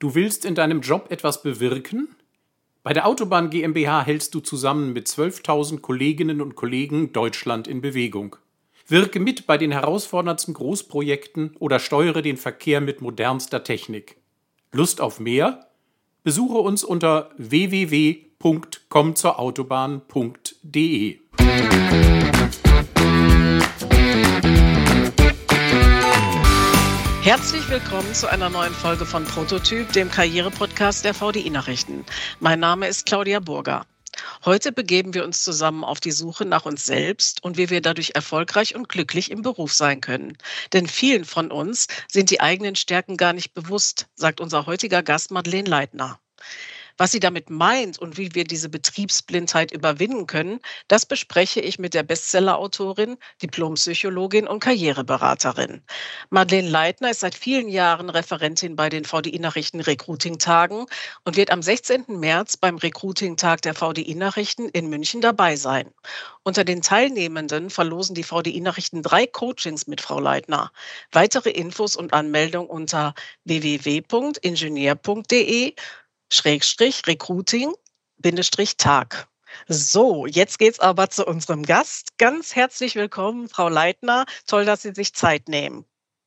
Du willst in deinem Job etwas bewirken? Bei der Autobahn GmbH hältst du zusammen mit 12.000 Kolleginnen und Kollegen Deutschland in Bewegung. Wirke mit bei den herausforderndsten Großprojekten oder steuere den Verkehr mit modernster Technik. Lust auf mehr? Besuche uns unter www.kommzurautobahn.de. Herzlich willkommen zu einer neuen Folge von Prototyp, dem Karriere-Podcast der VDI-Nachrichten. Mein Name ist Claudia Burger. Heute begeben wir uns zusammen auf die Suche nach uns selbst und wie wir dadurch erfolgreich und glücklich im Beruf sein können. Denn vielen von uns sind die eigenen Stärken gar nicht bewusst, sagt unser heutiger Gast Madeleine Leitner. Was sie damit meint und wie wir diese Betriebsblindheit überwinden können, das bespreche ich mit der Bestsellerautorin, Diplompsychologin und Karriereberaterin. Madeleine Leitner ist seit vielen Jahren Referentin bei den VDI-Nachrichten Recruiting-Tagen und wird am 16. März beim Recruiting-Tag der VDI-Nachrichten in München dabei sein. Unter den Teilnehmenden verlosen die VDI-Nachrichten drei Coachings mit Frau Leitner. Weitere Infos und Anmeldung unter www.ingenieur.de Schrägstrich Recruiting Bindestrich Tag. So, jetzt geht's aber zu unserem Gast. Ganz herzlich willkommen, Frau Leitner. Toll, dass Sie sich Zeit nehmen.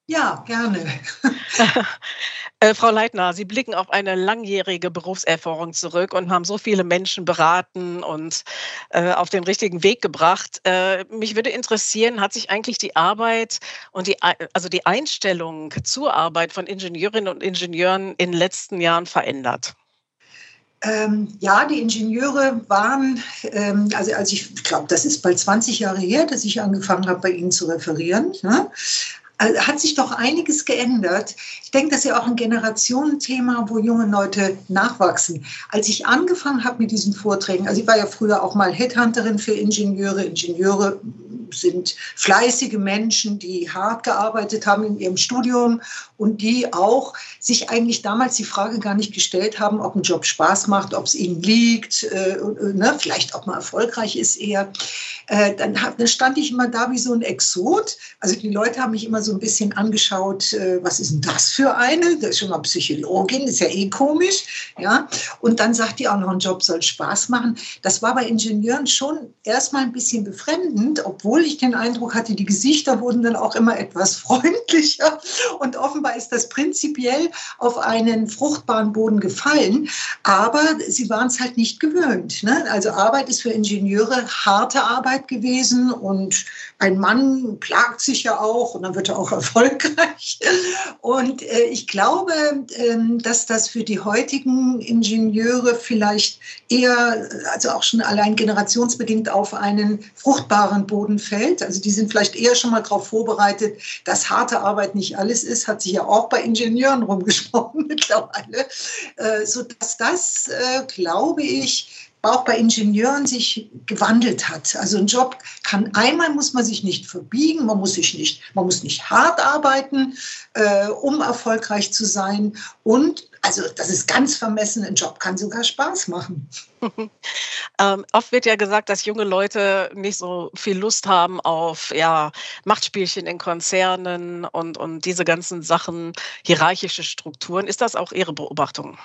Ja, gerne. äh, Frau Leitner, Sie blicken auf eine langjährige Berufserfahrung zurück und haben so viele Menschen beraten und äh, auf den richtigen Weg gebracht. Äh, mich würde interessieren, hat sich eigentlich die Arbeit und die, also die Einstellung zur Arbeit von Ingenieurinnen und Ingenieuren in den letzten Jahren verändert? Ähm, ja, die Ingenieure waren, ähm, also als ich, ich glaube, das ist bald 20 Jahre her, dass ich angefangen habe, bei Ihnen zu referieren. Ne? Also hat sich doch einiges geändert. Ich denke, das ist ja auch ein Generationenthema, wo junge Leute nachwachsen. Als ich angefangen habe mit diesen Vorträgen, also ich war ja früher auch mal Headhunterin für Ingenieure. Ingenieure sind fleißige Menschen, die hart gearbeitet haben in ihrem Studium und die auch sich eigentlich damals die Frage gar nicht gestellt haben, ob ein Job Spaß macht, ob es ihnen liegt, äh, ne, vielleicht ob man erfolgreich ist eher. Äh, dann, dann, stand ich immer da wie so ein Exot. Also die Leute haben mich immer so ein bisschen angeschaut, äh, was ist denn das für eine? Das ist schon mal Psychologin, ist ja eh komisch. Ja? Und dann sagt die auch noch, ein Job soll Spaß machen. Das war bei Ingenieuren schon erstmal ein bisschen befremdend, obwohl ich den Eindruck hatte, die Gesichter wurden dann auch immer etwas freundlicher. Und offenbar ist das prinzipiell auf einen fruchtbaren Boden gefallen. Aber sie waren es halt nicht gewöhnt. Ne? Also Arbeit ist für Ingenieure harte Arbeit gewesen und ein Mann plagt sich ja auch und dann wird er auch erfolgreich. Und äh, ich glaube, äh, dass das für die heutigen Ingenieure vielleicht eher, also auch schon allein generationsbedingt auf einen fruchtbaren Boden fällt. Also die sind vielleicht eher schon mal darauf vorbereitet, dass harte Arbeit nicht alles ist, hat sich ja auch bei Ingenieuren rumgesprochen mittlerweile, äh, sodass das, äh, glaube ich, auch bei Ingenieuren sich gewandelt hat. Also ein Job kann einmal muss man sich nicht verbiegen, man muss sich nicht, man muss nicht hart arbeiten, äh, um erfolgreich zu sein. Und also das ist ganz vermessen, ein Job kann sogar Spaß machen. ähm, oft wird ja gesagt, dass junge Leute nicht so viel Lust haben auf ja, Machtspielchen in Konzernen und, und diese ganzen Sachen, hierarchische Strukturen. Ist das auch Ihre Beobachtung?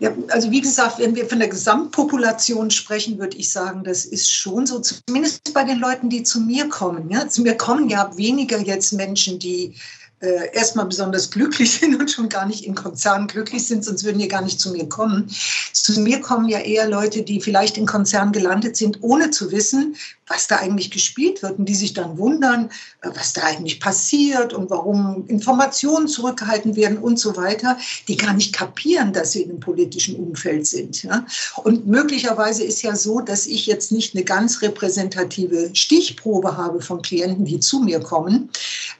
Ja, also wie gesagt, wenn wir von der Gesamtpopulation sprechen, würde ich sagen, das ist schon so, zumindest bei den Leuten, die zu mir kommen. Ja, zu mir kommen ja weniger jetzt Menschen, die äh, erstmal besonders glücklich sind und schon gar nicht in Konzernen glücklich sind, sonst würden die gar nicht zu mir kommen. Zu mir kommen ja eher Leute, die vielleicht in Konzernen gelandet sind, ohne zu wissen, was da eigentlich gespielt wird und die sich dann wundern, äh, was da eigentlich passiert und warum Informationen zurückgehalten werden und so weiter, die gar nicht kapieren, dass sie in einem politischen Umfeld sind. Ja? Und möglicherweise ist ja so, dass ich jetzt nicht eine ganz repräsentative Stichprobe habe von Klienten, die zu mir kommen,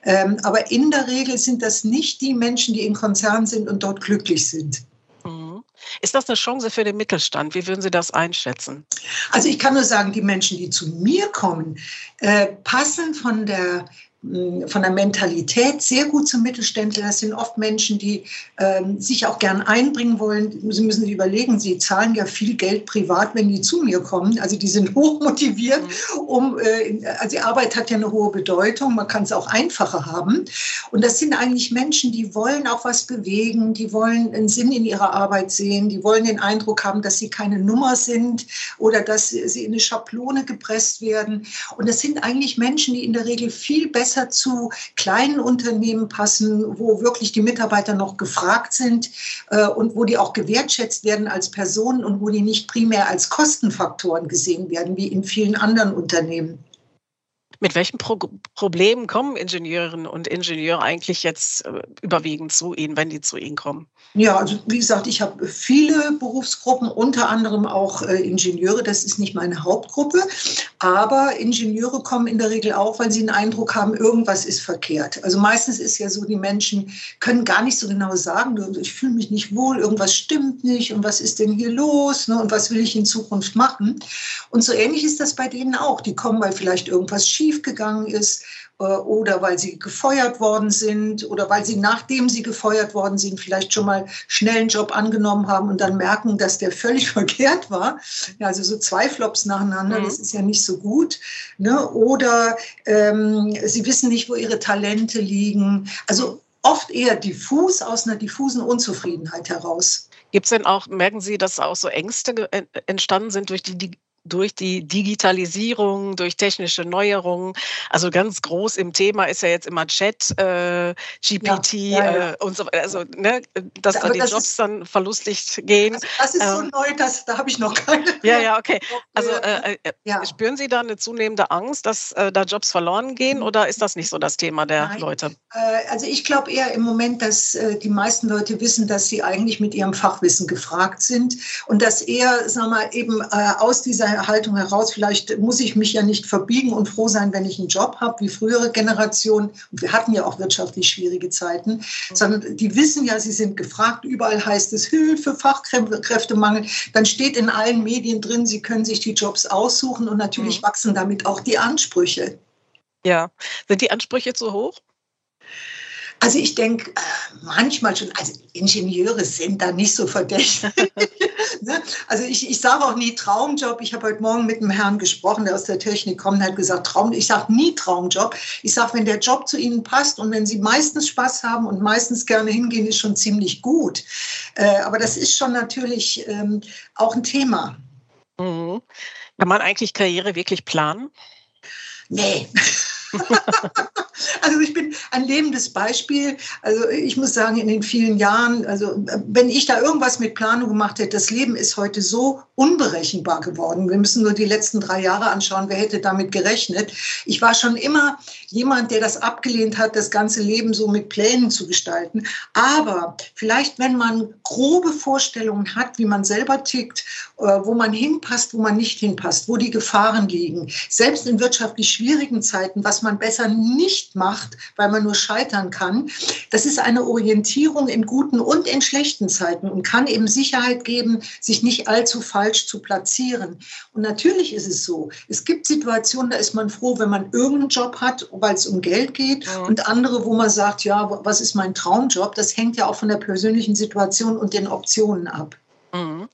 ähm, aber in der Regel sind das nicht die Menschen, die in Konzernen sind und dort glücklich sind. Mhm. Ist das eine Chance für den Mittelstand? Wie würden Sie das einschätzen? Also ich kann nur sagen, die Menschen, die zu mir kommen, äh, passen von der von der Mentalität sehr gut zum Mittelständler. Das sind oft Menschen, die ähm, sich auch gern einbringen wollen. Sie müssen sich überlegen, sie zahlen ja viel Geld privat, wenn die zu mir kommen. Also die sind hoch motiviert, um, äh, also die Arbeit hat ja eine hohe Bedeutung. Man kann es auch einfacher haben. Und das sind eigentlich Menschen, die wollen auch was bewegen, die wollen einen Sinn in ihrer Arbeit sehen, die wollen den Eindruck haben, dass sie keine Nummer sind oder dass sie in eine Schablone gepresst werden. Und das sind eigentlich Menschen, die in der Regel viel besser besser zu kleinen Unternehmen passen, wo wirklich die Mitarbeiter noch gefragt sind äh, und wo die auch gewertschätzt werden als Personen und wo die nicht primär als Kostenfaktoren gesehen werden, wie in vielen anderen Unternehmen. Mit welchen Pro Problemen kommen Ingenieurinnen und Ingenieure eigentlich jetzt äh, überwiegend zu Ihnen, wenn die zu Ihnen kommen? Ja, also wie gesagt, ich habe viele Berufsgruppen, unter anderem auch äh, Ingenieure. Das ist nicht meine Hauptgruppe, aber Ingenieure kommen in der Regel auch, weil sie den Eindruck haben, irgendwas ist verkehrt. Also meistens ist ja so, die Menschen können gar nicht so genau sagen, ich fühle mich nicht wohl, irgendwas stimmt nicht und was ist denn hier los ne, und was will ich in Zukunft machen. Und so ähnlich ist das bei denen auch. Die kommen, weil vielleicht irgendwas schief schiefgegangen ist äh, oder weil sie gefeuert worden sind oder weil sie, nachdem sie gefeuert worden sind, vielleicht schon mal schnell einen Job angenommen haben und dann merken, dass der völlig verkehrt war. Ja, also so zwei Flops nacheinander, mhm. das ist ja nicht so gut. Ne? Oder ähm, sie wissen nicht, wo ihre Talente liegen. Also oft eher diffus aus einer diffusen Unzufriedenheit heraus. Gibt es denn auch, merken Sie, dass auch so Ängste entstanden sind durch die durch die Digitalisierung, durch technische Neuerungen. Also ganz groß im Thema ist ja jetzt immer Chat, äh, GPT ja, ja, ja. Äh, und so weiter. Also, ne, dass da die Jobs ist, dann verlustig gehen. Also das ist so ähm, neu, das, da habe ich noch keine. Ja, ja, okay. Also äh, äh spüren Sie da eine zunehmende Angst, dass äh, da Jobs verloren gehen mhm. oder ist das nicht so das Thema der Nein. Leute? Äh, also ich glaube eher im Moment, dass die meisten Leute wissen, dass sie eigentlich mit ihrem Fachwissen gefragt sind und dass eher, sagen wir mal, eben aus dieser Haltung heraus, vielleicht muss ich mich ja nicht verbiegen und froh sein, wenn ich einen Job habe, wie frühere Generationen. Und wir hatten ja auch wirtschaftlich schwierige Zeiten, mhm. sondern die wissen ja, sie sind gefragt. Überall heißt es Hilfe, Fachkräftemangel. Dann steht in allen Medien drin, sie können sich die Jobs aussuchen und natürlich mhm. wachsen damit auch die Ansprüche. Ja, sind die Ansprüche zu hoch? Also ich denke äh, manchmal schon, also Ingenieure sind da nicht so verdächtig. Ne? also ich, ich sage auch nie Traumjob. Ich habe heute Morgen mit einem Herrn gesprochen, der aus der Technik kommt und hat gesagt, Traum, ich sage nie Traumjob. Ich sage, wenn der Job zu Ihnen passt und wenn Sie meistens Spaß haben und meistens gerne hingehen, ist schon ziemlich gut. Äh, aber das ist schon natürlich ähm, auch ein Thema. Mhm. Kann man eigentlich Karriere wirklich planen? Nee. also ich bin ein lebendes Beispiel. Also ich muss sagen, in den vielen Jahren, also wenn ich da irgendwas mit Planung gemacht hätte, das Leben ist heute so unberechenbar geworden. Wir müssen nur die letzten drei Jahre anschauen, wer hätte damit gerechnet. Ich war schon immer jemand, der das abgelehnt hat, das ganze Leben so mit Plänen zu gestalten. Aber vielleicht, wenn man grobe Vorstellungen hat, wie man selber tickt, äh, wo man hinpasst, wo man nicht hinpasst, wo die Gefahren liegen, selbst in wirtschaftlich schwierigen Zeiten, was man besser nicht macht, weil man nur scheitern kann, das ist eine Orientierung in guten und in schlechten Zeiten und kann eben Sicherheit geben, sich nicht allzu falsch zu platzieren. Und natürlich ist es so, es gibt Situationen, da ist man froh, wenn man irgendeinen Job hat, weil es um Geld geht ja. und andere, wo man sagt, ja, was ist mein Traumjob? Das hängt ja auch von der persönlichen Situation und den Optionen ab. Mhm.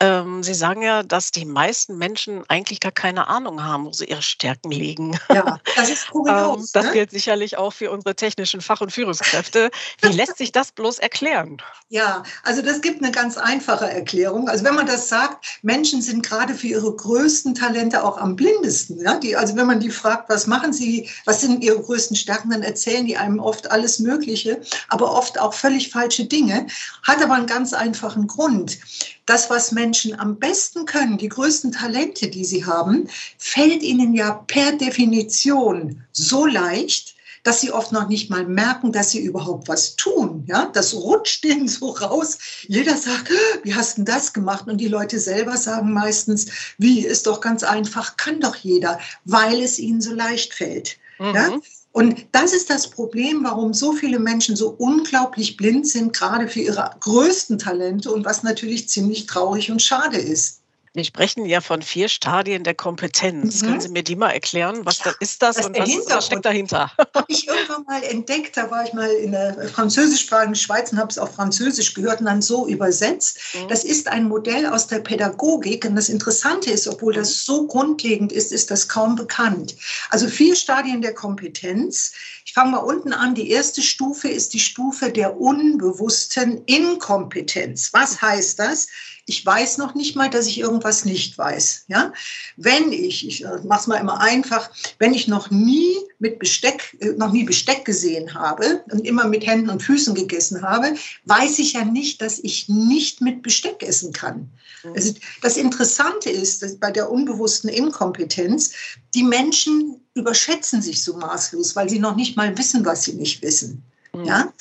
Ähm, Sie sagen ja, dass die meisten Menschen eigentlich gar keine Ahnung haben, wo sie ihre Stärken liegen. Ja, das ist kurios. ähm, das ne? gilt sicherlich auch für unsere technischen Fach- und Führungskräfte. Wie lässt sich das bloß erklären? Ja, also das gibt eine ganz einfache Erklärung. Also wenn man das sagt, Menschen sind gerade für ihre größten Talente auch am blindesten. Ja? Die, also wenn man die fragt, was machen sie, was sind ihre größten Stärken, dann erzählen die einem oft alles Mögliche, aber oft auch völlig falsche Dinge. Hat aber einen ganz einfachen Grund das, was Menschen am besten können, die größten Talente, die sie haben, fällt ihnen ja per Definition so leicht, dass sie oft noch nicht mal merken, dass sie überhaupt was tun. Ja, das rutscht ihnen so raus. Jeder sagt, wie hast du das gemacht? Und die Leute selber sagen meistens, wie, ist doch ganz einfach, kann doch jeder, weil es ihnen so leicht fällt. Mhm. Ja? Und das ist das Problem, warum so viele Menschen so unglaublich blind sind, gerade für ihre größten Talente und was natürlich ziemlich traurig und schade ist. Wir sprechen ja von vier Stadien der Kompetenz. Mhm. Können Sie mir die mal erklären? Was ja, ist das, das und was, was, steckt dahinter? Habe ich irgendwann mal entdeckt. Da war ich mal in der französischsprachigen Schweiz und habe es auf Französisch gehört und dann so übersetzt. Mhm. Das ist ein Modell aus der Pädagogik. Und das Interessante ist, obwohl das mhm. so grundlegend ist, ist das kaum bekannt. Also vier Stadien der Kompetenz. Ich fange mal unten an. Die erste Stufe ist die Stufe der unbewussten Inkompetenz. Was heißt das? ich weiß noch nicht mal, dass ich irgendwas nicht weiß. Ja? Wenn ich, ich äh, mache es mal immer einfach, wenn ich noch nie mit Besteck, äh, noch nie Besteck gesehen habe und immer mit Händen und Füßen gegessen habe, weiß ich ja nicht, dass ich nicht mit Besteck essen kann. Mhm. Also das Interessante ist, dass bei der unbewussten Inkompetenz, die Menschen überschätzen sich so maßlos, weil sie noch nicht mal wissen, was sie nicht wissen. Mhm. Ja?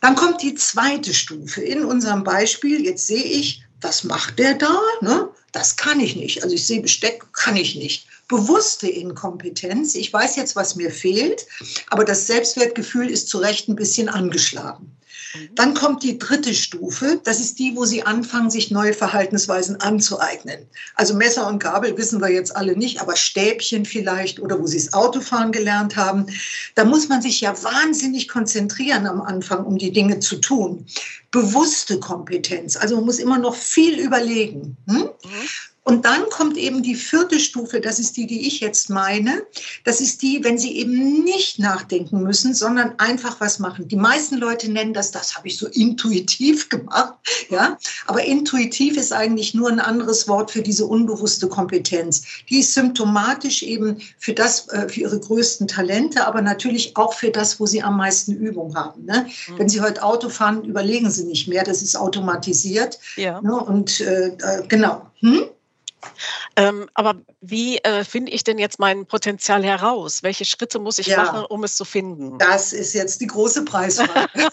Dann kommt die zweite Stufe. In unserem Beispiel, jetzt sehe ich, was macht der da? Ne? Das kann ich nicht. Also ich sehe Besteck, kann ich nicht. Bewusste Inkompetenz. Ich weiß jetzt, was mir fehlt, aber das Selbstwertgefühl ist zu Recht ein bisschen angeschlagen. Mhm. Dann kommt die dritte Stufe. Das ist die, wo Sie anfangen, sich neue Verhaltensweisen anzueignen. Also Messer und Gabel wissen wir jetzt alle nicht, aber Stäbchen vielleicht oder wo Sie das Autofahren gelernt haben. Da muss man sich ja wahnsinnig konzentrieren am Anfang, um die Dinge zu tun. Bewusste Kompetenz. Also man muss immer noch viel überlegen. Hm? Mhm. Und dann kommt eben die vierte Stufe, das ist die, die ich jetzt meine. Das ist die, wenn Sie eben nicht nachdenken müssen, sondern einfach was machen. Die meisten Leute nennen das, das habe ich so intuitiv gemacht. Ja? Aber intuitiv ist eigentlich nur ein anderes Wort für diese unbewusste Kompetenz. Die ist symptomatisch eben für das, äh, für Ihre größten Talente, aber natürlich auch für das, wo Sie am meisten Übung haben. Ne? Mhm. Wenn Sie heute Auto fahren, überlegen Sie nicht mehr, das ist automatisiert. Ja. Ne? Und äh, äh genau. Hm? Ähm, aber wie äh, finde ich denn jetzt mein Potenzial heraus? Welche Schritte muss ich ja, machen, um es zu finden? Das ist jetzt die große Preisfrage.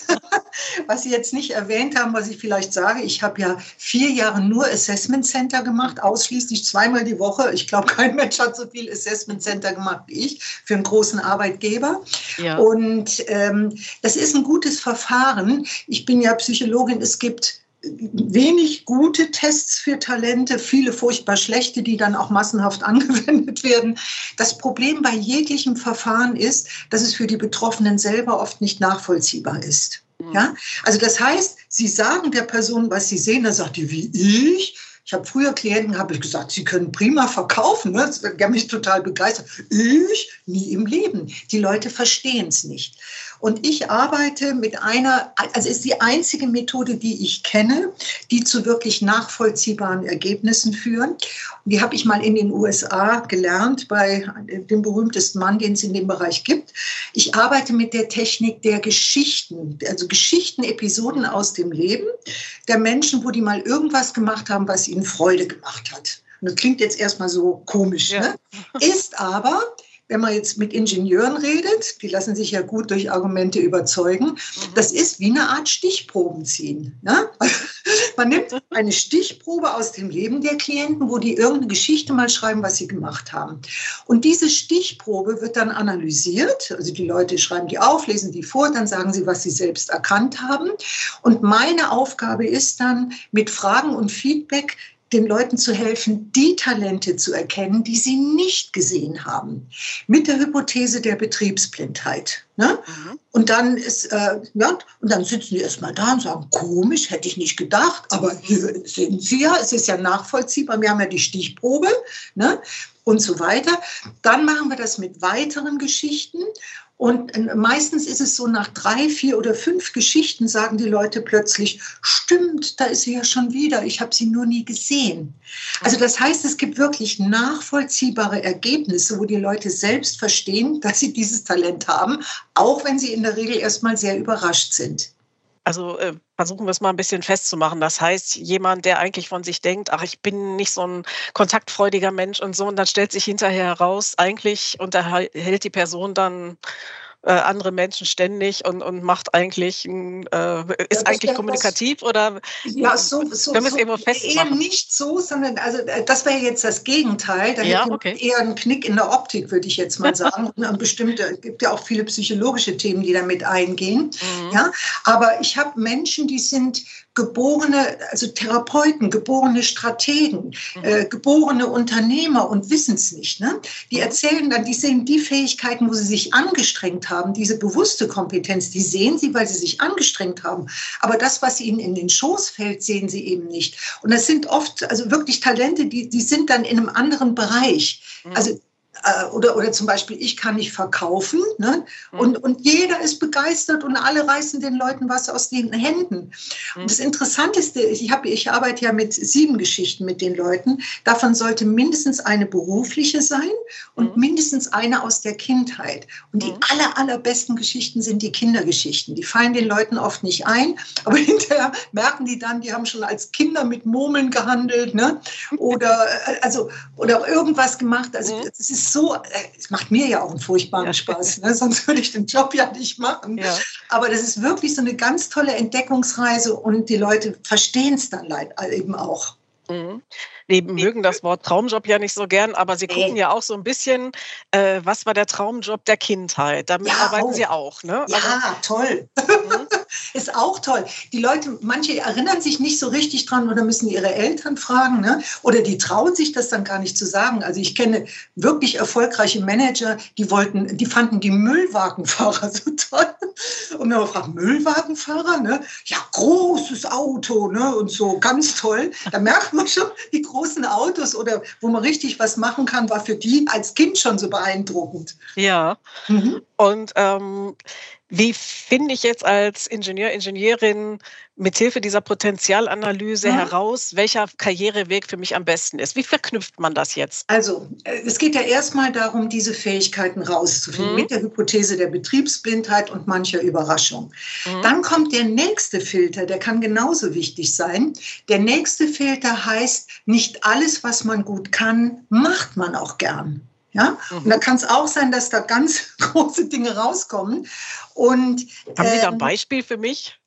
was Sie jetzt nicht erwähnt haben, was ich vielleicht sage, ich habe ja vier Jahre nur Assessment Center gemacht, ausschließlich zweimal die Woche. Ich glaube, kein Mensch hat so viel Assessment Center gemacht wie ich für einen großen Arbeitgeber. Ja. Und ähm, das ist ein gutes Verfahren. Ich bin ja Psychologin. Es gibt wenig gute Tests für Talente, viele furchtbar schlechte, die dann auch massenhaft angewendet werden. Das Problem bei jeglichem Verfahren ist, dass es für die Betroffenen selber oft nicht nachvollziehbar ist. Mhm. Ja? Also das heißt, sie sagen der Person, was sie sehen, dann sagt die, wie ich? Ich habe früher Klienten, habe ich gesagt, sie können prima verkaufen. Ne? Das hat mich total begeistert. Ich nie im Leben. Die Leute verstehen es nicht. Und ich arbeite mit einer, also ist die einzige Methode, die ich kenne, die zu wirklich nachvollziehbaren Ergebnissen führen. Und die habe ich mal in den USA gelernt bei dem berühmtesten Mann, den es in dem Bereich gibt. Ich arbeite mit der Technik der Geschichten, also Geschichten, Episoden aus dem Leben der Menschen, wo die mal irgendwas gemacht haben, was ihnen Freude gemacht hat. Und das klingt jetzt erstmal so komisch, ja. ne? ist aber wenn man jetzt mit Ingenieuren redet, die lassen sich ja gut durch Argumente überzeugen, mhm. das ist wie eine Art Stichproben ziehen. Ne? Man nimmt eine Stichprobe aus dem Leben der Klienten, wo die irgendeine Geschichte mal schreiben, was sie gemacht haben. Und diese Stichprobe wird dann analysiert. Also die Leute schreiben die auf, lesen die vor, dann sagen sie, was sie selbst erkannt haben. Und meine Aufgabe ist dann mit Fragen und Feedback den Leuten zu helfen, die Talente zu erkennen, die sie nicht gesehen haben, mit der Hypothese der Betriebsblindheit. Ne? Mhm. Und dann ist, äh, ja, und dann sitzen die erstmal da und sagen, komisch, hätte ich nicht gedacht, aber hier sind sie ja, es ist ja nachvollziehbar, wir haben ja die Stichprobe, ne? Und so weiter. Dann machen wir das mit weiteren Geschichten und äh, meistens ist es so, nach drei, vier oder fünf Geschichten sagen die Leute plötzlich, stimmt, da ist sie ja schon wieder, ich habe sie nur nie gesehen. Also das heißt, es gibt wirklich nachvollziehbare Ergebnisse, wo die Leute selbst verstehen, dass sie dieses Talent haben, auch wenn sie in der Regel erstmal sehr überrascht sind. Also äh, versuchen wir es mal ein bisschen festzumachen. Das heißt, jemand, der eigentlich von sich denkt, ach, ich bin nicht so ein kontaktfreudiger Mensch und so, und dann stellt sich hinterher heraus, eigentlich unterhält die Person dann äh, andere Menschen ständig und, und macht eigentlich, äh, ist ja, eigentlich kommunikativ das, oder ja, so, so, wir so, es eben festmachen? Eher nicht so, sondern also äh, das wäre jetzt das Gegenteil. Da ja, okay. eher ein Knick in der Optik, würde ich jetzt mal sagen. und bestimmte, es gibt ja auch viele psychologische Themen, die damit eingehen. Mhm. Ja, aber ich habe Menschen, die sind geborene, also Therapeuten, geborene Strategen, mhm. äh, geborene Unternehmer und wissen es nicht. Ne? Die mhm. erzählen dann, die sehen die Fähigkeiten, wo sie sich angestrengt haben, diese bewusste Kompetenz, die sehen sie, weil sie sich angestrengt haben. Aber das, was ihnen in den Schoß fällt, sehen sie eben nicht. Und das sind oft, also wirklich Talente, die, die sind dann in einem anderen Bereich. Mhm. Also äh, oder, oder zum Beispiel, ich kann nicht verkaufen. Ne? Mhm. Und, und jeder ist begeistert und alle reißen den Leuten was aus den Händen. Mhm. Und das Interessanteste ich, hab, ich arbeite ja mit sieben Geschichten mit den Leuten. Davon sollte mindestens eine berufliche sein und mhm. mindestens eine aus der Kindheit. Und die mhm. aller, allerbesten Geschichten sind die Kindergeschichten. Die fallen den Leuten oft nicht ein, aber hinterher merken die dann, die haben schon als Kinder mit Murmeln gehandelt ne? oder, äh, also, oder irgendwas gemacht. Also es ist so, äh, es macht mir ja auch einen furchtbaren ja. Spaß, ne? sonst würde ich den Job ja nicht machen. Ja. Aber das ist wirklich so eine ganz tolle Entdeckungsreise und die Leute verstehen es dann eben auch. Mhm. Die mögen das Wort Traumjob ja nicht so gern, aber sie gucken ja auch so ein bisschen, äh, was war der Traumjob der Kindheit? Damit ja, arbeiten auch. sie auch, ne? Ja, also, toll. Mhm. ist auch toll. Die Leute, manche erinnern sich nicht so richtig dran oder müssen ihre Eltern fragen, ne? Oder die trauen sich das dann gar nicht zu sagen. Also ich kenne wirklich erfolgreiche Manager, die wollten, die fanden die Müllwagenfahrer so toll. Und dann fragt Müllwagenfahrer, ne? Ja, großes Auto, ne? Und so ganz toll. Da merkt man schon, die großen Autos oder wo man richtig was machen kann, war für die als Kind schon so beeindruckend. Ja. Mhm. Und ähm, wie finde ich jetzt als Ingenieur, Ingenieurin mithilfe dieser Potenzialanalyse mhm. heraus, welcher Karriereweg für mich am besten ist? Wie verknüpft man das jetzt? Also, äh, es geht ja erstmal darum, diese Fähigkeiten rauszufinden, mhm. mit der Hypothese der Betriebsblindheit und mancher Überraschung. Mhm. Dann kommt der nächste Filter, der kann genauso wichtig sein. Der nächste Filter heißt, nicht alles, was man gut kann, macht man auch gern. Ja? Mhm. Und da kann es auch sein, dass da ganz große Dinge rauskommen. Und, Haben Sie da ein ähm, Beispiel für mich?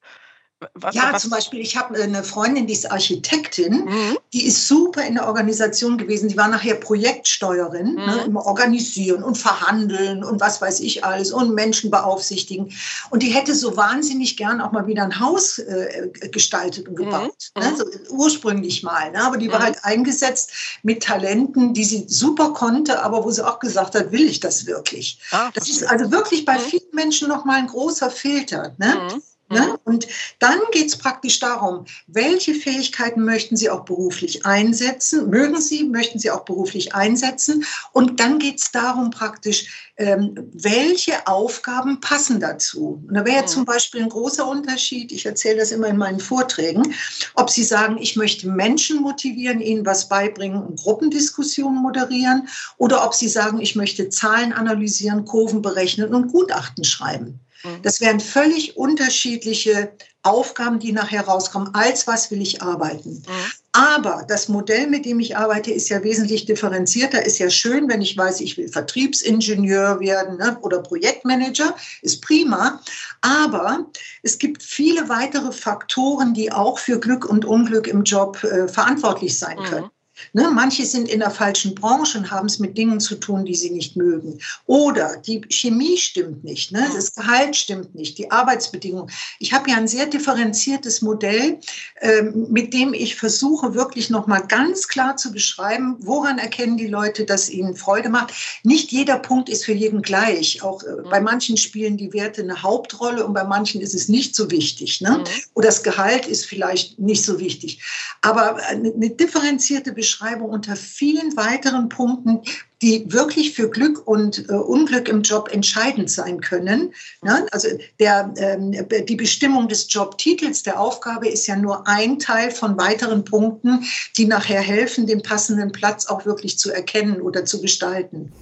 Was, ja, was? zum Beispiel, ich habe eine Freundin, die ist Architektin, mhm. die ist super in der Organisation gewesen. Die war nachher Projektsteuerin, ne, mhm. ne, immer organisieren und verhandeln und was weiß ich alles und Menschen beaufsichtigen. Und die hätte so wahnsinnig gern auch mal wieder ein Haus äh, gestaltet und mhm. gebaut. Ne, mhm. Ne, so ursprünglich mal. Ne, aber die war mhm. halt eingesetzt mit Talenten, die sie super konnte, aber wo sie auch gesagt hat, will ich das wirklich? Ah, das ist also wirklich bei mhm. vielen Menschen nochmal ein großer Filter. Ne? Ne? Mhm. Und dann geht es praktisch darum, welche Fähigkeiten möchten Sie auch beruflich einsetzen, mögen Sie, möchten Sie auch beruflich einsetzen. Und dann geht es darum praktisch, ähm, welche Aufgaben passen dazu. Und da wäre mhm. zum Beispiel ein großer Unterschied, ich erzähle das immer in meinen Vorträgen, ob Sie sagen, ich möchte Menschen motivieren, ihnen was beibringen und Gruppendiskussionen moderieren, oder ob Sie sagen, ich möchte Zahlen analysieren, Kurven berechnen und Gutachten schreiben. Mhm. Das wären völlig unterschiedliche Aufgaben, die nachher rauskommen. Als was will ich arbeiten? Mhm. Aber das Modell, mit dem ich arbeite, ist ja wesentlich differenzierter. Ist ja schön, wenn ich weiß, ich will Vertriebsingenieur werden ne, oder Projektmanager, ist prima. Aber es gibt viele weitere Faktoren, die auch für Glück und Unglück im Job äh, verantwortlich sein mhm. können. Mhm. Ne, manche sind in der falschen Branche und haben es mit Dingen zu tun, die sie nicht mögen. Oder die Chemie stimmt nicht, ne? das Gehalt stimmt nicht, die Arbeitsbedingungen. Ich habe ja ein sehr differenziertes Modell, ähm, mit dem ich versuche, wirklich nochmal ganz klar zu beschreiben, woran erkennen die Leute, dass ihnen Freude macht. Nicht jeder Punkt ist für jeden gleich. Auch äh, bei manchen spielen die Werte eine Hauptrolle und bei manchen ist es nicht so wichtig. Ne? Mhm. Oder das Gehalt ist vielleicht nicht so wichtig. Aber eine differenzierte Beschreibung Beschreibung unter vielen weiteren Punkten, die wirklich für Glück und äh, Unglück im Job entscheidend sein können. Ja, also der, ähm, die Bestimmung des Jobtitels der Aufgabe ist ja nur ein Teil von weiteren Punkten, die nachher helfen, den passenden Platz auch wirklich zu erkennen oder zu gestalten.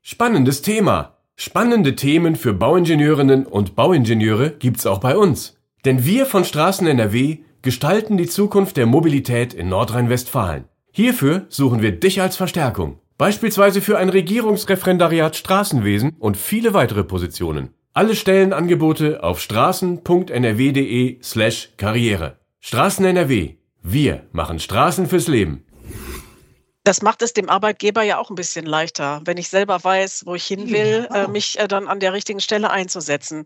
Spannendes Thema. Spannende Themen für Bauingenieurinnen und Bauingenieure gibt's auch bei uns. Denn wir von Straßen NRW gestalten die Zukunft der Mobilität in Nordrhein-Westfalen. Hierfür suchen wir dich als Verstärkung. Beispielsweise für ein Regierungsreferendariat Straßenwesen und viele weitere Positionen. Alle Stellenangebote auf straßen.nrw.de slash Karriere. Straßen NRW. Wir machen Straßen fürs Leben. Das macht es dem Arbeitgeber ja auch ein bisschen leichter, wenn ich selber weiß, wo ich hin will, ja. äh, mich äh, dann an der richtigen Stelle einzusetzen.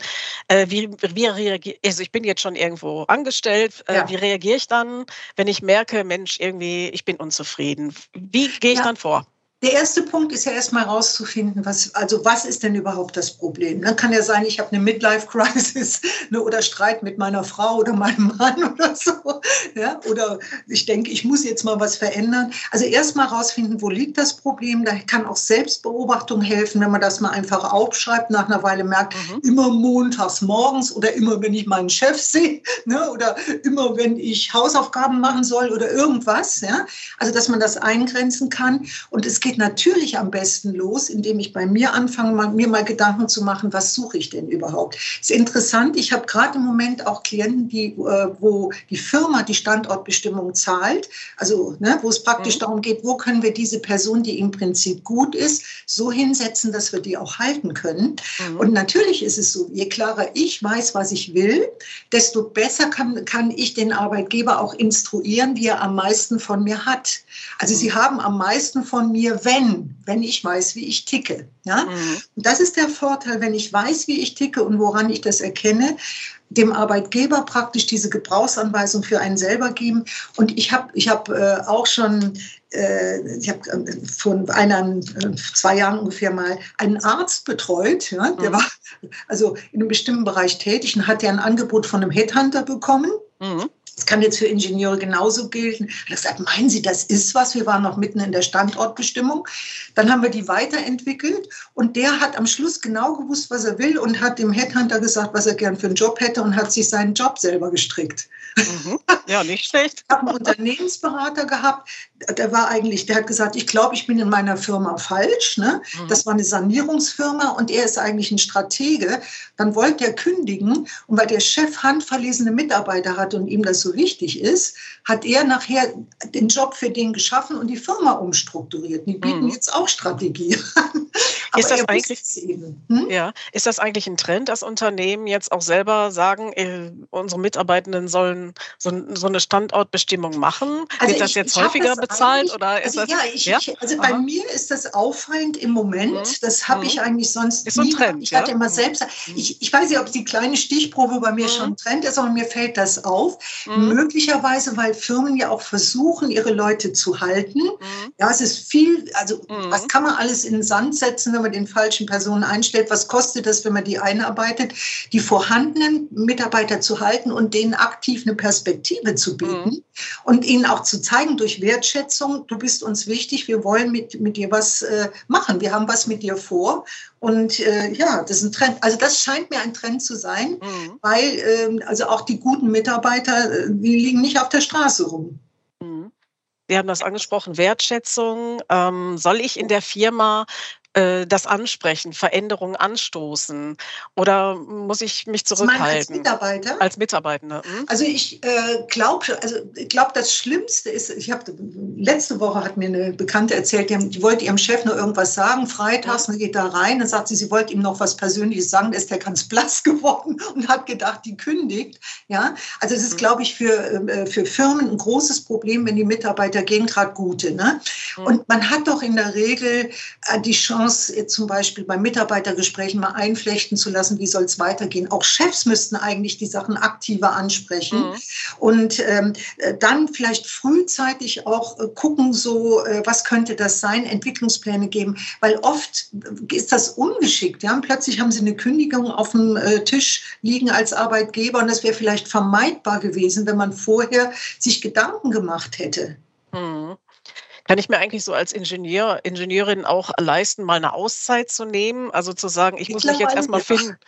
Äh, wie, wie reagiere also ich bin jetzt schon irgendwo angestellt. Äh, ja. Wie reagiere ich dann, wenn ich merke, Mensch, irgendwie, ich bin unzufrieden? Wie gehe ich ja. dann vor? Der erste Punkt ist ja erstmal herauszufinden, was, also was ist denn überhaupt das Problem? Dann kann ja sein, ich habe eine Midlife-Crisis ne, oder Streit mit meiner Frau oder meinem Mann oder so. Ja? Oder ich denke, ich muss jetzt mal was verändern. Also erstmal herausfinden, wo liegt das Problem? Da kann auch Selbstbeobachtung helfen, wenn man das mal einfach aufschreibt, nach einer Weile merkt, mhm. immer montags morgens oder immer, wenn ich meinen Chef sehe ne, oder immer, wenn ich Hausaufgaben machen soll oder irgendwas. Ja? Also, dass man das eingrenzen kann. Und es geht natürlich am besten los, indem ich bei mir anfange, mir mal Gedanken zu machen, was suche ich denn überhaupt. Ist interessant, ich habe gerade im Moment auch Klienten, die, äh, wo die Firma die Standortbestimmung zahlt, also ne, wo es praktisch mhm. darum geht, wo können wir diese Person, die im Prinzip gut ist, so hinsetzen, dass wir die auch halten können. Mhm. Und natürlich ist es so, je klarer ich weiß, was ich will, desto besser kann, kann ich den Arbeitgeber auch instruieren, wie er am meisten von mir hat. Also mhm. sie haben am meisten von mir, wenn, wenn ich weiß, wie ich ticke. Ja? Mhm. Und das ist der Vorteil, wenn ich weiß, wie ich ticke und woran ich das erkenne, dem Arbeitgeber praktisch diese Gebrauchsanweisung für einen selber geben. Und ich habe ich hab, äh, auch schon, äh, ich habe äh, vor einer, äh, zwei Jahren ungefähr mal einen Arzt betreut, ja? der mhm. war also in einem bestimmten Bereich tätig und hat ja ein Angebot von einem Headhunter bekommen. Mhm. Das kann jetzt für Ingenieure genauso gelten. Er hat gesagt, meinen Sie, das ist was? Wir waren noch mitten in der Standortbestimmung. Dann haben wir die weiterentwickelt und der hat am Schluss genau gewusst, was er will und hat dem Headhunter gesagt, was er gern für einen Job hätte und hat sich seinen Job selber gestrickt. Mhm. Ja, nicht schlecht. Ich habe einen Unternehmensberater gehabt, der war eigentlich, der hat gesagt, ich glaube, ich bin in meiner Firma falsch. Ne? Mhm. Das war eine Sanierungsfirma und er ist eigentlich ein Stratege. Dann wollte er kündigen und weil der Chef handverlesene Mitarbeiter hat und ihm das so wichtig ist, hat er nachher den Job für den geschaffen und die Firma umstrukturiert. Die bieten mhm. jetzt auch Strategie an. ist das eigentlich hm? ja ist das eigentlich ein Trend, dass Unternehmen jetzt auch selber sagen, äh, unsere Mitarbeitenden sollen so, so, eine Standortbestimmung machen? Also Wird das jetzt häufiger bezahlt oder ist also, das? Ja, ich, ja? Ich, also Aha. bei mir ist das auffallend im Moment. Mhm. Das habe ich mhm. eigentlich sonst ist nie. So Trend, ich hatte ja? immer mhm. selbst. Mhm. Ich, ich weiß nicht, ob die kleine Stichprobe bei mir mhm. schon Trend ist, aber mir fällt das auf. Mhm. Möglicherweise, weil Firmen ja auch versuchen, ihre Leute zu halten. Ja, es ist viel. Also was kann man alles in den Sand setzen, wenn man den falschen Personen einstellt? Was kostet das, wenn man die einarbeitet? Die vorhandenen Mitarbeiter zu halten und denen aktiv eine Perspektive zu bieten und ihnen auch zu zeigen durch Wertschätzung Wertschätzung, du bist uns wichtig, wir wollen mit, mit dir was äh, machen, wir haben was mit dir vor. Und äh, ja, das ist ein Trend. Also das scheint mir ein Trend zu sein, mhm. weil äh, also auch die guten Mitarbeiter, äh, die liegen nicht auf der Straße rum. Mhm. Sie haben das angesprochen, Wertschätzung. Ähm, soll ich in der Firma äh, das ansprechen, Veränderungen anstoßen? Oder muss ich mich zurückhalten? als Mitarbeiter? Als Mitarbeitende. Hm? Also ich äh, glaube, also ich glaube, das Schlimmste ist, ich habe letzte Woche hat mir eine Bekannte erzählt, die, haben, die, wollte ihrem Chef nur irgendwas sagen, freitags, und geht da rein, dann sagt sie, sie wollte ihm noch was Persönliches sagen, da ist der ganz blass geworden und hat gedacht, die kündigt. Ja, also es ist, mhm. glaube ich, für, äh, für Firmen ein großes Problem, wenn die Mitarbeiter gehen, gerade gute. Ne? Mhm. Und man hat doch in der Regel äh, die Chance, Chance, zum Beispiel bei Mitarbeitergesprächen mal einflechten zu lassen, wie soll es weitergehen. Auch Chefs müssten eigentlich die Sachen aktiver ansprechen mhm. und ähm, dann vielleicht frühzeitig auch äh, gucken, so äh, was könnte das sein, Entwicklungspläne geben, weil oft ist das ungeschickt. Ja? plötzlich haben sie eine Kündigung auf dem äh, Tisch liegen als Arbeitgeber und das wäre vielleicht vermeidbar gewesen, wenn man vorher sich Gedanken gemacht hätte. Mhm. Kann ich mir eigentlich so als Ingenieur, Ingenieurin auch leisten, mal eine Auszeit zu nehmen? Also zu sagen, ich muss mich jetzt erstmal finden.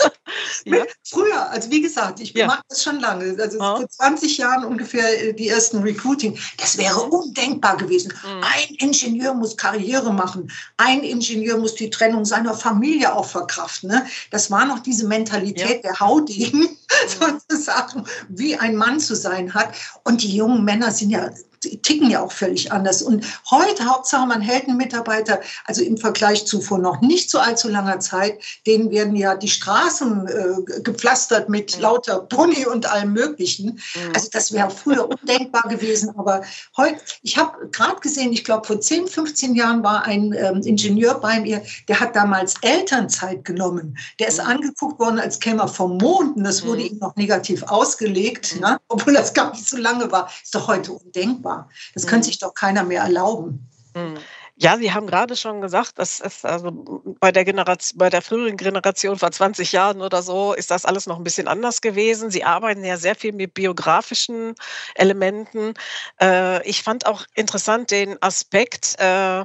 ja. Früher, also wie gesagt, ich ja. mache das schon lange. Also ja. vor 20 Jahren ungefähr äh, die ersten Recruiting. Das wäre undenkbar gewesen. Mhm. Ein Ingenieur muss Karriere machen. Ein Ingenieur muss die Trennung seiner Familie auch verkraften. Ne? Das war noch diese Mentalität der Haudegen, mhm. sozusagen, wie ein Mann zu sein hat. Und die jungen Männer sind ja ticken ja auch völlig anders. Und heute, Hauptsache, man hält einen Mitarbeiter, also im Vergleich zu vor noch nicht so allzu langer Zeit, denen werden ja die Straßen äh, gepflastert mit mhm. lauter Pony und allem Möglichen. Mhm. Also das wäre früher undenkbar gewesen. Aber heute, ich habe gerade gesehen, ich glaube, vor 10, 15 Jahren war ein ähm, Ingenieur bei mir, der hat damals Elternzeit genommen. Der ist mhm. angeguckt worden, als käme er vom Mond und das wurde mhm. ihm noch negativ ausgelegt, mhm. ne? obwohl das gar nicht so lange war. Ist doch heute undenkbar. Das könnte sich doch keiner mehr erlauben. Ja, Sie haben gerade schon gesagt, dass es also bei der Generation, bei der früheren Generation vor 20 Jahren oder so ist das alles noch ein bisschen anders gewesen. Sie arbeiten ja sehr viel mit biografischen Elementen. Äh, ich fand auch interessant den Aspekt, äh,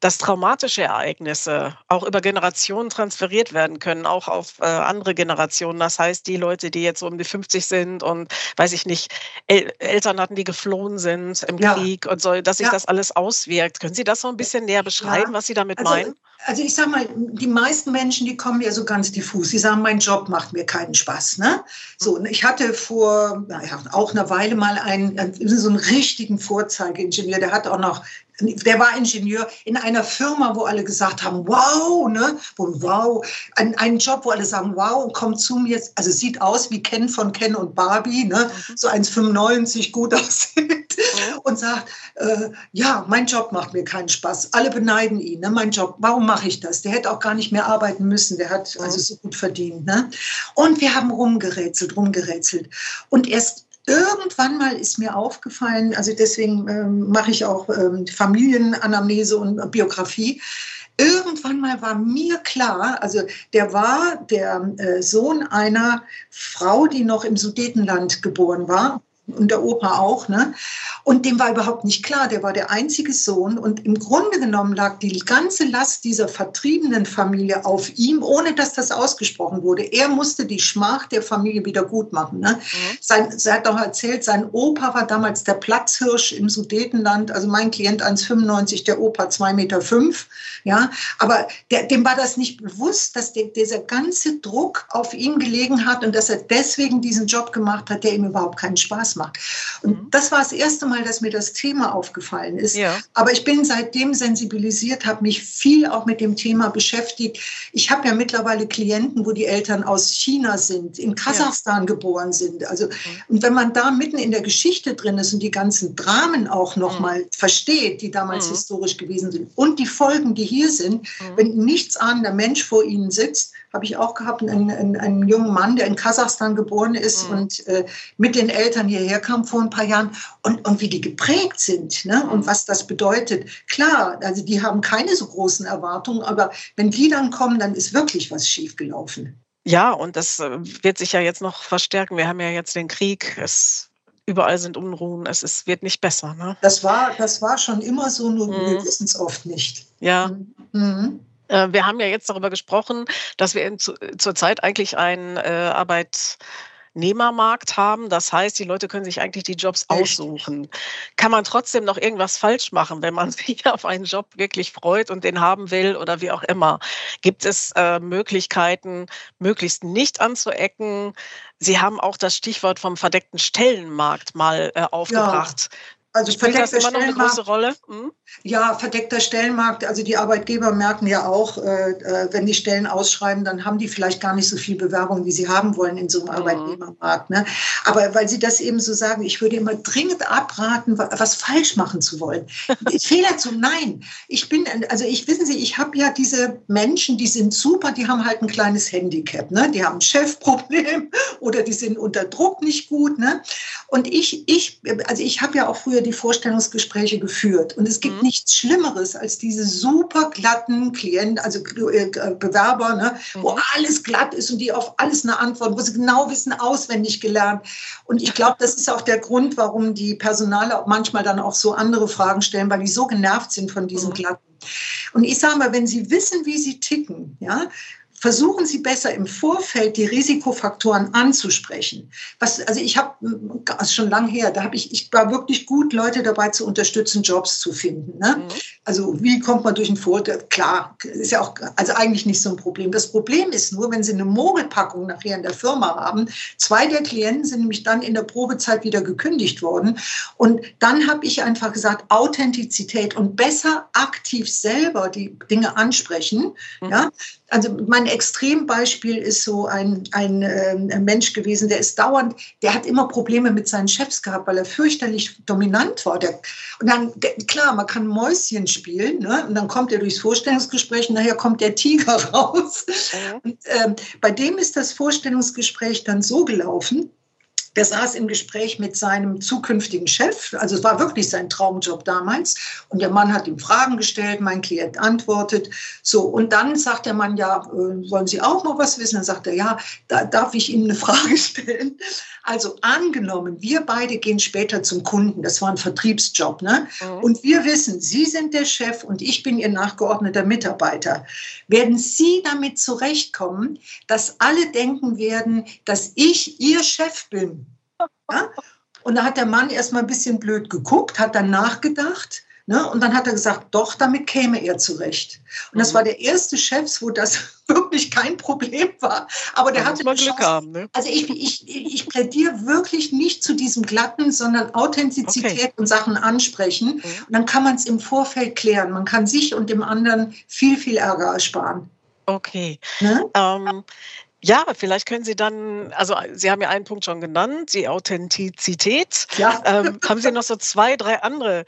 dass traumatische Ereignisse auch über Generationen transferiert werden können, auch auf äh, andere Generationen. Das heißt, die Leute, die jetzt so um die 50 sind und weiß ich nicht, El Eltern hatten, die geflohen sind im ja. Krieg und so, dass sich ja. das alles auswirkt. Können Sie das so ein bisschen näher beschreiben, ja. was Sie damit also, meinen? Also ich sage mal, die meisten Menschen, die kommen ja so ganz diffus. Sie sagen, mein Job macht mir keinen Spaß. Ne? So, und ich hatte vor naja, auch einer Weile mal einen, so einen richtigen Vorzeigingenieur, der hat auch noch der war Ingenieur in einer Firma, wo alle gesagt haben, wow, ne, wo, wow, ein, ein Job, wo alle sagen, wow, kommt zu mir, also sieht aus wie Ken von Ken und Barbie, ne, mhm. so 1,95 gut aussieht mhm. und sagt, äh, ja, mein Job macht mir keinen Spaß. Alle beneiden ihn, ne, mein Job, warum mache ich das? Der hätte auch gar nicht mehr arbeiten müssen, der hat also so gut verdient, ne. Und wir haben rumgerätselt, rumgerätselt. Und erst Irgendwann mal ist mir aufgefallen, also deswegen ähm, mache ich auch ähm, Familienanamnese und Biografie. Irgendwann mal war mir klar, also der war der äh, Sohn einer Frau, die noch im Sudetenland geboren war, und der Opa auch, ne? Und dem war überhaupt nicht klar, der war der einzige Sohn und im Grunde genommen lag die ganze Last dieser vertriebenen Familie auf ihm, ohne dass das ausgesprochen wurde. Er musste die Schmach der Familie wieder gut machen. Ne? Mhm. Sein, er hat auch erzählt, sein Opa war damals der Platzhirsch im Sudetenland, also mein Klient 1,95, der Opa 2,5 Meter. Fünf, ja? Aber der, dem war das nicht bewusst, dass der, dieser ganze Druck auf ihm gelegen hat und dass er deswegen diesen Job gemacht hat, der ihm überhaupt keinen Spaß macht. Und mhm. das war das erste Mal, dass mir das Thema aufgefallen ist. Ja. Aber ich bin seitdem sensibilisiert, habe mich viel auch mit dem Thema beschäftigt. Ich habe ja mittlerweile Klienten, wo die Eltern aus China sind, in Kasachstan ja. geboren sind. Also, mhm. und wenn man da mitten in der Geschichte drin ist und die ganzen Dramen auch noch mhm. mal versteht, die damals mhm. historisch gewesen sind und die Folgen, die hier sind, mhm. wenn nichts ahnender Mensch vor ihnen sitzt, habe ich auch gehabt, einen, einen, einen, jungen Mann, der in Kasachstan geboren ist mhm. und äh, mit den Eltern hierher kam vor ein paar Jahren und, und wie die geprägt sind ne? und mhm. was das bedeutet. Klar, also die haben keine so großen Erwartungen, aber wenn die dann kommen, dann ist wirklich was schiefgelaufen. Ja, und das äh, wird sich ja jetzt noch verstärken. Wir haben ja jetzt den Krieg. Es überall sind Unruhen, es ist, wird nicht besser. Ne? Das, war, das war schon immer so, nur mhm. wir wissen es oft nicht. Ja. Mhm. Äh, wir haben ja jetzt darüber gesprochen, dass wir zu, zurzeit eigentlich einen äh, Arbeitnehmermarkt haben. Das heißt, die Leute können sich eigentlich die Jobs aussuchen. Kann man trotzdem noch irgendwas falsch machen, wenn man sich auf einen Job wirklich freut und den haben will oder wie auch immer? Gibt es äh, Möglichkeiten, möglichst nicht anzuecken? Sie haben auch das Stichwort vom verdeckten Stellenmarkt mal äh, aufgebracht. Ja. Also Spielt das immer noch eine große Rolle? Hm? Ja, verdeckter Stellenmarkt. Also die Arbeitgeber merken ja auch, äh, äh, wenn die Stellen ausschreiben, dann haben die vielleicht gar nicht so viel Bewerbung, wie sie haben wollen in so einem mhm. Arbeitnehmermarkt. Ne? Aber weil sie das eben so sagen, ich würde immer dringend abraten, was falsch machen zu wollen. Fehler zu, nein. Ich bin, also ich wissen Sie, ich habe ja diese Menschen, die sind super, die haben halt ein kleines Handicap. Ne? Die haben ein Chefproblem oder die sind unter Druck nicht gut. Ne? Und ich, ich, also ich habe ja auch früher die Vorstellungsgespräche geführt. Und es gibt mhm. nichts Schlimmeres als diese super glatten Klienten, also äh, Bewerber, ne, mhm. wo alles glatt ist und die auf alles eine Antwort, wo sie genau wissen, auswendig gelernt. Und ich glaube, das ist auch der Grund, warum die Personale auch manchmal dann auch so andere Fragen stellen, weil die so genervt sind von diesem mhm. glatten. Und ich sage mal, wenn sie wissen, wie sie ticken, ja, versuchen Sie besser im Vorfeld die Risikofaktoren anzusprechen. Was, also ich habe schon lange her, da habe ich, ich war wirklich gut, Leute dabei zu unterstützen, Jobs zu finden. Ne? Mhm. Also wie kommt man durch ein Vorteil? Klar, ist ja auch, also eigentlich nicht so ein Problem. Das Problem ist nur, wenn Sie eine Mogelpackung nachher in der Firma haben. Zwei der Klienten sind nämlich dann in der Probezeit wieder gekündigt worden. Und dann habe ich einfach gesagt, Authentizität und besser aktiv selber die Dinge ansprechen. Mhm. Ja, also mein Extrembeispiel ist so ein, ein äh, Mensch gewesen, der ist dauernd, der hat immer Probleme mit seinen Chefs gehabt, weil er fürchterlich dominant war. Der, und dann, der, klar, man kann Mäuschen spielen, ne? und dann kommt er durchs Vorstellungsgespräch und nachher kommt der Tiger raus. Mhm. Und, äh, bei dem ist das Vorstellungsgespräch dann so gelaufen, der saß im Gespräch mit seinem zukünftigen Chef. Also es war wirklich sein Traumjob damals. Und der Mann hat ihm Fragen gestellt, mein Klient antwortet. So, und dann sagt der Mann, ja, äh, wollen Sie auch noch was wissen? Dann sagt er, ja, da darf ich Ihnen eine Frage stellen. Also angenommen, wir beide gehen später zum Kunden. Das war ein Vertriebsjob. Ne? Mhm. Und wir wissen, Sie sind der Chef und ich bin Ihr nachgeordneter Mitarbeiter. Werden Sie damit zurechtkommen, dass alle denken werden, dass ich Ihr Chef bin? Ja? Und da hat der Mann erstmal ein bisschen blöd geguckt, hat dann nachgedacht. Ne? Und dann hat er gesagt, doch, damit käme er zurecht. Und das mhm. war der erste Chef, wo das wirklich kein Problem war. Aber der da hatte mal Glück haben. Ne? Also ich, ich, ich plädiere wirklich nicht zu diesem Glatten, sondern Authentizität okay. und Sachen ansprechen. Mhm. Und dann kann man es im Vorfeld klären. Man kann sich und dem anderen viel, viel Ärger ersparen. Okay. Ne? Ähm, ja, vielleicht können Sie dann, also Sie haben ja einen Punkt schon genannt, die Authentizität. Ja. Ähm, haben Sie noch so zwei, drei andere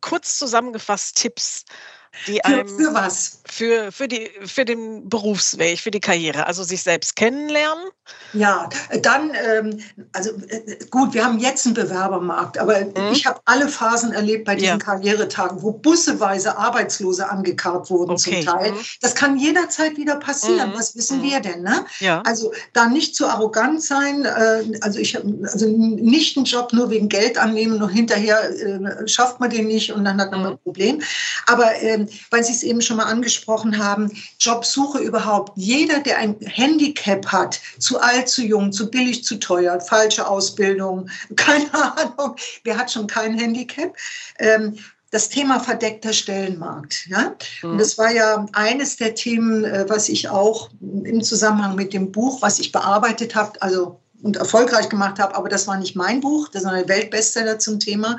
kurz zusammengefasst Tipps, die einem für, für was? Für, für, die, für den Berufsweg, für die Karriere, also sich selbst kennenlernen. Ja, dann, ähm, also äh, gut, wir haben jetzt einen Bewerbermarkt, aber mhm. ich habe alle Phasen erlebt bei diesen ja. Karrieretagen, wo busseweise Arbeitslose angekarrt wurden okay. zum Teil. Mhm. Das kann jederzeit wieder passieren. Mhm. Was wissen mhm. wir denn? Ne? Ja. Also da nicht zu arrogant sein, äh, also ich also nicht einen Job nur wegen Geld annehmen und hinterher äh, schafft man den nicht und dann hat man mhm. ein Problem. Aber äh, weil Sie es eben schon mal angesprochen haben, Jobsuche überhaupt. Jeder, der ein Handicap hat, zu alt, zu jung, zu billig, zu teuer, falsche Ausbildung, keine Ahnung, wer hat schon kein Handicap? Ähm, das Thema verdeckter Stellenmarkt. Ja? Und das war ja eines der Themen, äh, was ich auch im Zusammenhang mit dem Buch, was ich bearbeitet habe, also und erfolgreich gemacht habe, aber das war nicht mein Buch, das ist ein Weltbestseller zum Thema,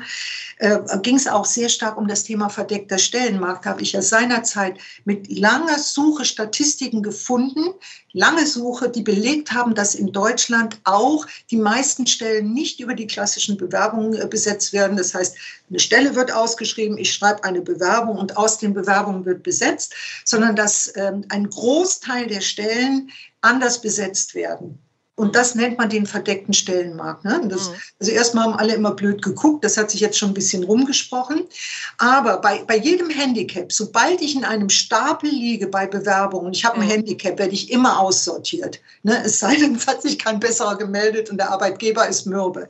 äh, ging es auch sehr stark um das Thema verdeckter Stellenmarkt. Habe ich ja seinerzeit mit langer Suche Statistiken gefunden, lange Suche, die belegt haben, dass in Deutschland auch die meisten Stellen nicht über die klassischen Bewerbungen äh, besetzt werden. Das heißt, eine Stelle wird ausgeschrieben, ich schreibe eine Bewerbung und aus den Bewerbungen wird besetzt, sondern dass ähm, ein Großteil der Stellen anders besetzt werden. Und das nennt man den verdeckten Stellenmarkt. Ne? Das, mhm. also erstmal haben alle immer blöd geguckt, das hat sich jetzt schon ein bisschen rumgesprochen. Aber bei, bei jedem Handicap, sobald ich in einem Stapel liege bei Bewerbungen, ich habe ein mhm. Handicap, werde ich immer aussortiert. Ne? Es sei denn, es hat sich kein besserer gemeldet und der Arbeitgeber ist mürbe.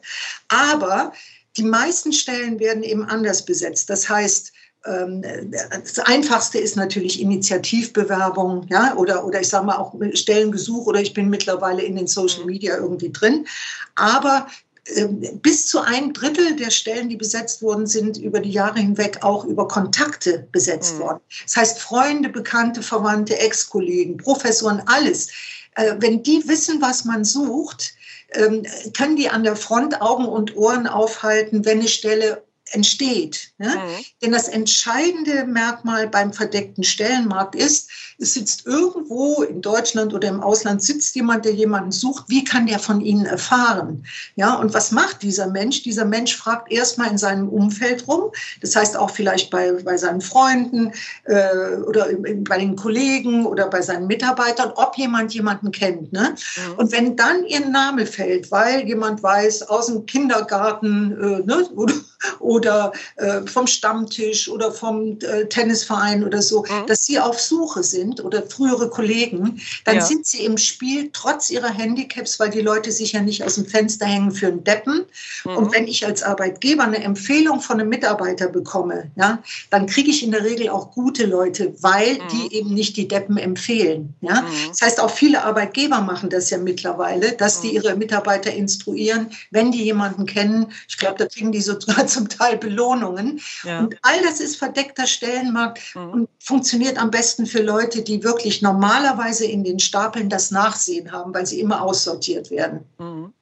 Aber die meisten Stellen werden eben anders besetzt. Das heißt, das Einfachste ist natürlich Initiativbewerbung, ja, oder, oder ich sage mal auch Stellengesuch oder ich bin mittlerweile in den Social mhm. Media irgendwie drin. Aber ähm, bis zu ein Drittel der Stellen, die besetzt worden sind, über die Jahre hinweg auch über Kontakte besetzt mhm. worden. Das heißt, Freunde, Bekannte, Verwandte, Ex-Kollegen, Professoren, alles. Äh, wenn die wissen, was man sucht, ähm, können die an der Front Augen und Ohren aufhalten, wenn eine Stelle entsteht. Ne? Mhm. Denn das entscheidende Merkmal beim verdeckten Stellenmarkt ist, es sitzt irgendwo in Deutschland oder im Ausland sitzt jemand, der jemanden sucht. Wie kann der von Ihnen erfahren? Ja, und was macht dieser Mensch? Dieser Mensch fragt erstmal in seinem Umfeld rum. Das heißt auch vielleicht bei, bei seinen Freunden äh, oder bei den Kollegen oder bei seinen Mitarbeitern, ob jemand jemanden kennt. Ne? Mhm. Und wenn dann ihr Name fällt, weil jemand weiß aus dem Kindergarten äh, ne, oder, oder äh, vom Stammtisch oder vom äh, Tennisverein oder so, mhm. dass sie auf Suche sind oder frühere Kollegen, dann ja. sind sie im Spiel trotz ihrer Handicaps, weil die Leute sich ja nicht aus dem Fenster hängen für einen Deppen. Mhm. Und wenn ich als Arbeitgeber eine Empfehlung von einem Mitarbeiter bekomme, ja, dann kriege ich in der Regel auch gute Leute, weil mhm. die eben nicht die Deppen empfehlen. Ja? Mhm. Das heißt, auch viele Arbeitgeber machen das ja mittlerweile, dass die mhm. ihre Mitarbeiter instruieren, wenn die jemanden kennen. Ich glaube, da kriegen die sogar zum Teil Belohnungen. Ja. Und all das ist verdeckter Stellenmarkt mhm. und funktioniert am besten für Leute, die wirklich normalerweise in den Stapeln das Nachsehen haben, weil sie immer aussortiert werden. Mhm.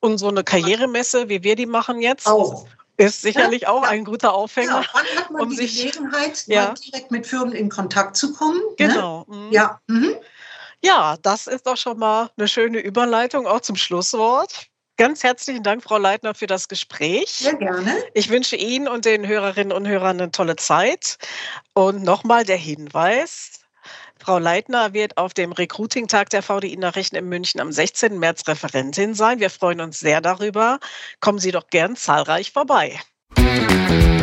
Und so eine Karrieremesse, wie wir die machen jetzt, auch ist sicherlich ja, auch ja. ein guter Aufhänger. Wann hat man um die sich, Gelegenheit, direkt mit Firmen in Kontakt zu kommen? Ne? Genau. Ne? Mhm. Ja. Mhm. ja, das ist doch schon mal eine schöne Überleitung auch zum Schlusswort. Ganz herzlichen Dank, Frau Leitner, für das Gespräch. Sehr gerne. Ich wünsche Ihnen und den Hörerinnen und Hörern eine tolle Zeit. Und nochmal der Hinweis, Frau Leitner wird auf dem Recruiting-Tag der VDI Nachrichten in München am 16. März Referentin sein. Wir freuen uns sehr darüber. Kommen Sie doch gern zahlreich vorbei. Musik